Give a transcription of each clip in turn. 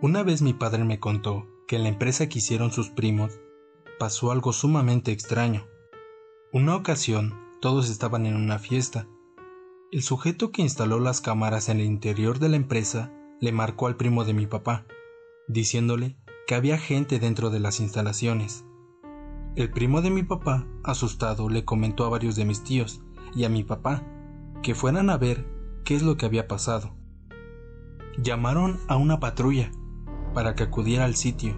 Una vez mi padre me contó que en la empresa que hicieron sus primos pasó algo sumamente extraño. Una ocasión todos estaban en una fiesta. El sujeto que instaló las cámaras en el interior de la empresa le marcó al primo de mi papá, diciéndole que había gente dentro de las instalaciones. El primo de mi papá, asustado, le comentó a varios de mis tíos y a mi papá que fueran a ver qué es lo que había pasado. Llamaron a una patrulla para que acudiera al sitio,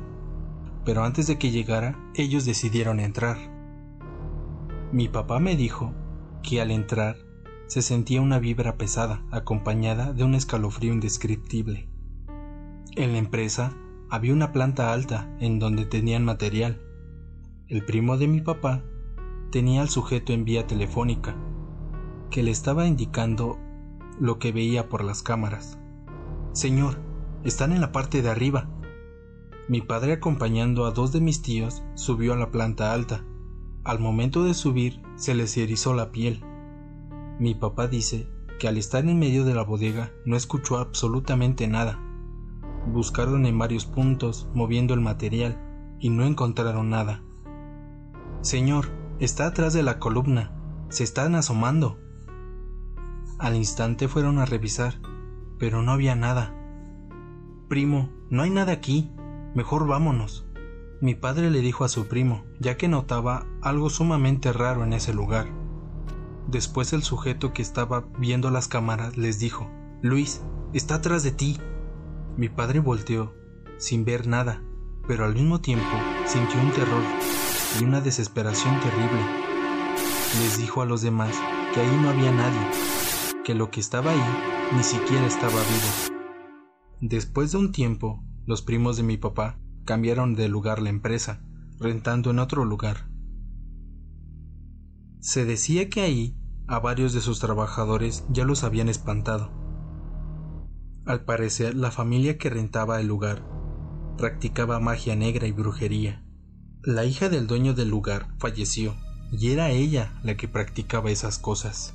pero antes de que llegara, ellos decidieron entrar. Mi papá me dijo que al entrar se sentía una vibra pesada acompañada de un escalofrío indescriptible. En la empresa había una planta alta en donde tenían material. El primo de mi papá tenía al sujeto en vía telefónica, que le estaba indicando lo que veía por las cámaras. Señor, están en la parte de arriba. Mi padre acompañando a dos de mis tíos subió a la planta alta. Al momento de subir se les erizó la piel. Mi papá dice que al estar en medio de la bodega no escuchó absolutamente nada. Buscaron en varios puntos moviendo el material y no encontraron nada. Señor, está atrás de la columna. Se están asomando. Al instante fueron a revisar, pero no había nada. Primo, no hay nada aquí. Mejor vámonos. Mi padre le dijo a su primo, ya que notaba algo sumamente raro en ese lugar. Después el sujeto que estaba viendo las cámaras les dijo, Luis, está atrás de ti. Mi padre volteó, sin ver nada, pero al mismo tiempo sintió un terror y una desesperación terrible. Les dijo a los demás que ahí no había nadie, que lo que estaba ahí ni siquiera estaba vivo. Después de un tiempo, los primos de mi papá cambiaron de lugar la empresa, rentando en otro lugar. Se decía que ahí a varios de sus trabajadores ya los habían espantado. Al parecer, la familia que rentaba el lugar practicaba magia negra y brujería. La hija del dueño del lugar falleció y era ella la que practicaba esas cosas.